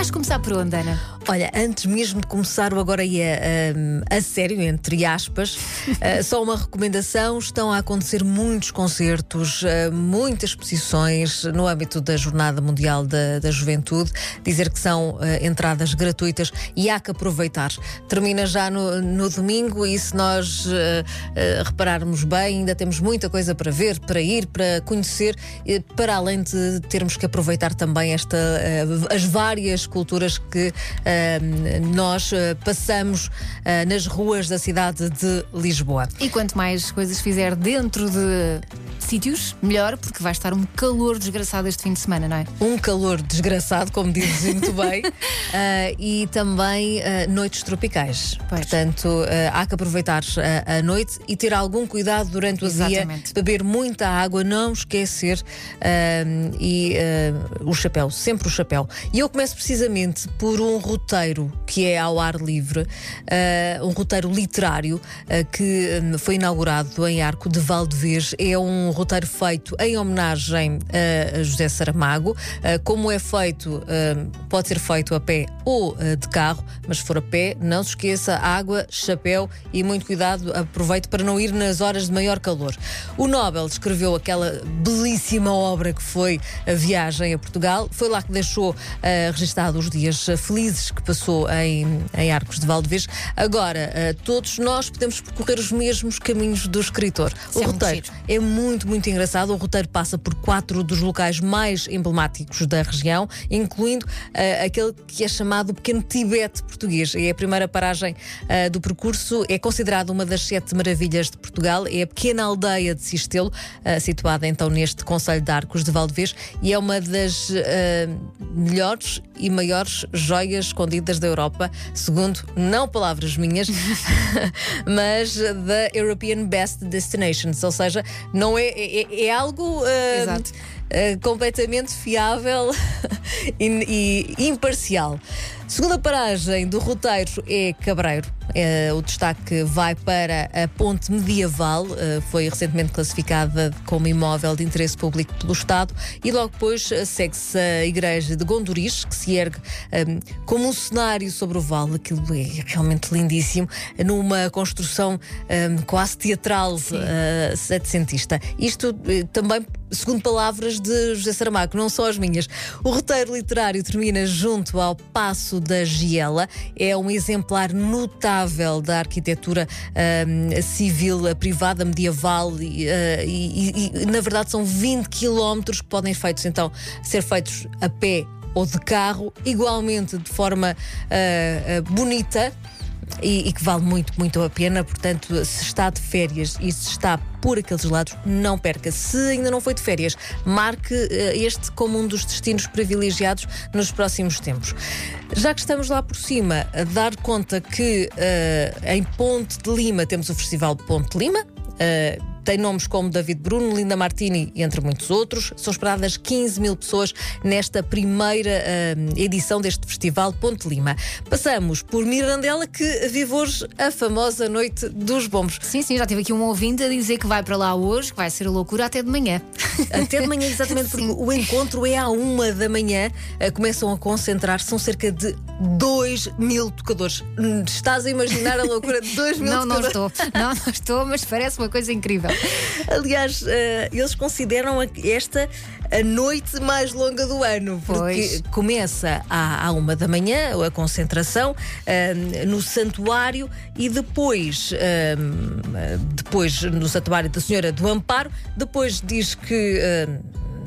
Vais começar por onde, Ana? Olha, antes mesmo de começar o agora ia a, a sério, entre aspas, uh, só uma recomendação: estão a acontecer muitos concertos, uh, muitas exposições no âmbito da Jornada Mundial da, da Juventude. Dizer que são uh, entradas gratuitas e há que aproveitar. Termina já no, no domingo e se nós repararmos bem, ainda temos muita coisa para ver, para ir, para conhecer, para além de termos que aproveitar também esta, as várias culturas que nós eh, passamos eh, nas ruas da cidade de Lisboa. E quanto mais coisas fizer dentro de sítios, melhor, porque vai estar um calor desgraçado este fim de semana, não é? Um calor desgraçado, como dizes muito bem, uh, e também uh, noites tropicais. Pois. Portanto, uh, há que aproveitar a noite e ter algum cuidado durante o Exatamente. dia, beber muita água, não esquecer e o chapéu, sempre o chapéu. E eu começo precisamente por um roteiro que é ao ar livre, um roteiro literário que um, foi inaugurado em Arco de Valdevez. É um roteiro feito em homenagem a José Saramago. Como é feito, pode ser feito a pé ou de carro, mas se for a pé, não se esqueça: água, chapéu e muito cuidado. Aproveite para não ir nas horas de maior calor. O Nobel escreveu aquela belíssima obra que foi a viagem a Portugal. Foi lá que deixou uh, registado os dias felizes que passou em, em Arcos de Valdevez. Agora, uh, todos nós podemos percorrer os mesmos caminhos do escritor. o é roteiro é muito, muito engraçado. O roteiro passa por quatro dos locais mais emblemáticos da região, incluindo uh, aquele que é chamado Pequeno Tibete Português. É a primeira paragem uh, do percurso. É considerado uma das sete maravilhas de Portugal. É a pequena aldeia de Sistelo, uh, situada então neste Conselho de Arcos de Valdevez, e é uma das melhores e maiores joias escondidas da Europa, segundo não palavras minhas, mas da European Best Destinations, ou seja, não é, é, é algo uh, uh, completamente fiável e, e imparcial. Segunda paragem do roteiro é Cabreiro. É, o destaque vai para a ponte medieval, é, foi recentemente classificada como imóvel de interesse público pelo Estado, e logo depois eh, segue-se a igreja de Gondoris, que se ergue é, como um cenário sobre o vale, aquilo é realmente lindíssimo, numa construção quase teatral uh, setecentista. Isto também segundo palavras de José Saramago, não só as minhas. O roteiro literário termina junto ao Passo da Giela. É um exemplar notável da arquitetura um, civil privada medieval uh, e, e, na verdade, são 20 quilómetros que podem feitos, então, ser feitos a pé ou de carro, igualmente de forma uh, uh, bonita e, e, que vale muito, muito a pena. Portanto, se está de férias e se está por aqueles lados, não perca. Se ainda não foi de férias, marque uh, este como um dos destinos privilegiados nos próximos tempos. Já que estamos lá por cima, a dar conta que uh, em Ponte de Lima temos o Festival Ponte de Lima. Uh, tem nomes como David Bruno, Linda Martini, entre muitos outros. São esperadas 15 mil pessoas nesta primeira uh, edição deste festival Ponte Lima. Passamos por Mirandela, que vive hoje a famosa Noite dos Bombos. Sim, sim, já tive aqui um ouvinte a dizer que vai para lá hoje, que vai ser loucura até de manhã. Até de manhã, exatamente, porque o encontro é à uma da manhã. Uh, começam a concentrar, são cerca de 2 mil tocadores. Estás a imaginar a loucura de 2 mil não, tocadores? Não, não estou. Não, não estou, mas parece uma coisa incrível. Aliás, uh, eles consideram esta a noite mais longa do ano, porque pois. começa à, à, uma da manhã a concentração uh, no santuário e depois, uh, depois no santuário da Senhora do Amparo, depois diz que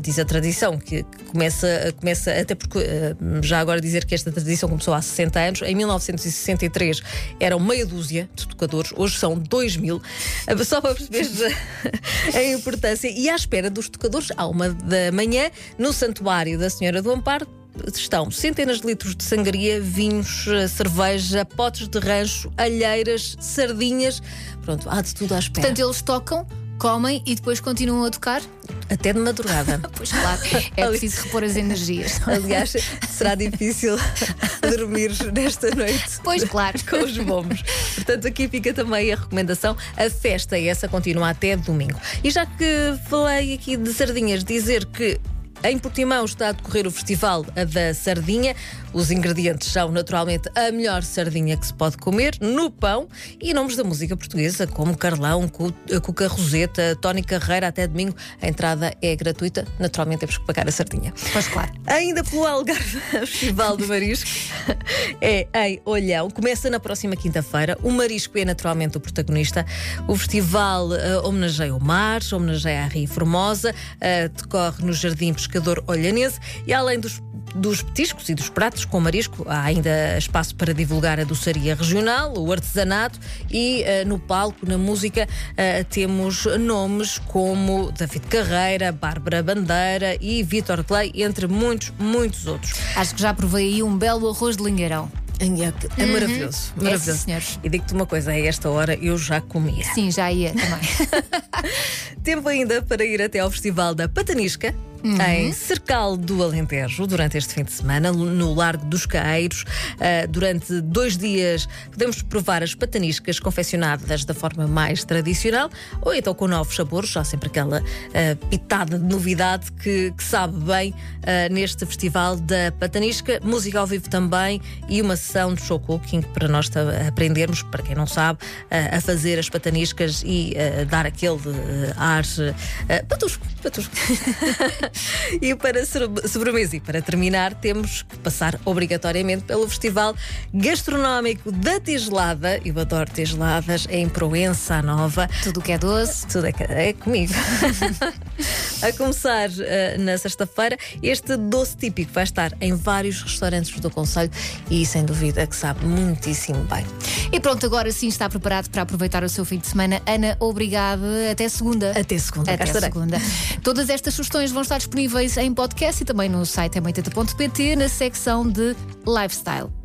diz a tradição, que, começa, começa, até porque eh, já agora dizer que esta tradição começou há 60 anos, em 1963 eram meia dúzia de tocadores, hoje são 2 mil, eh, só para perceber a importância. E à espera dos tocadores, à uma da manhã, no Santuário da Senhora do Amparo, estão centenas de litros de sangria, vinhos, eh, cerveja, potes de rancho, alheiras, sardinhas. Pronto, há de tudo à espera. Portanto, eles tocam, comem e depois continuam a tocar? Até de madrugada. pois claro, é preciso repor as energias. Aliás, será difícil dormir nesta noite. Pois claro. Com os bombos. Portanto, aqui fica também a recomendação. A festa essa continua até domingo. E já que falei aqui de sardinhas, dizer que Em Portimão está a decorrer o Festival da Sardinha. Os ingredientes são naturalmente a melhor sardinha que se pode comer no pão e nomes da música portuguesa como Carlão, Cuca Roseta, Tony Carreira até domingo. A entrada é gratuita. Naturalmente temos que pagar a sardinha. Pois claro. Ainda pelo Algarve, Festival do Marisco é em Olhão. Começa na próxima quinta-feira. O marisco é naturalmente o protagonista. O festival uh, homenageia o mar, homenageia a Ria Formosa, uh, decorre no Jardim Pescador Olhanense e além dos dos petiscos e dos pratos com marisco, há ainda espaço para divulgar a doçaria regional, o artesanato e uh, no palco, na música, uh, temos nomes como David Carreira, Bárbara Bandeira e Vítor Clay, entre muitos, muitos outros. Acho que já provei aí um belo arroz de lingueirão. É, é uhum. maravilhoso. É, maravilhoso. senhores. E digo-te uma coisa, a esta hora eu já comia. Sim, já ia também. Tempo ainda para ir até ao Festival da Patanisca, Uhum. em Cercal do Alentejo durante este fim de semana, no Largo dos Caeiros. Uh, durante dois dias podemos provar as pataniscas confeccionadas da forma mais tradicional ou então com novos sabores, já sempre aquela uh, pitada de novidade que, que sabe bem uh, neste Festival da Patanisca. Música ao vivo também e uma sessão de show cooking para nós aprendermos, para quem não sabe, a fazer as pataniscas e dar aquele ar patusco. patusco. e para sobremesa e para terminar, temos que passar obrigatoriamente pelo Festival Gastronómico da Tigelada. Eu adoro tigeladas, é em Proença Nova. Tudo que é doce. Tudo é, é comigo. A começar uh, na sexta-feira, este doce típico vai estar em vários restaurantes do Conselho e sem dúvida que sabe muitíssimo bem. E pronto, agora sim está preparado para aproveitar o seu fim de semana. Ana, obrigada. Até segunda. Até segunda. Até segunda. Todas estas sugestões vão estar disponíveis em podcast e também no site m na secção de lifestyle.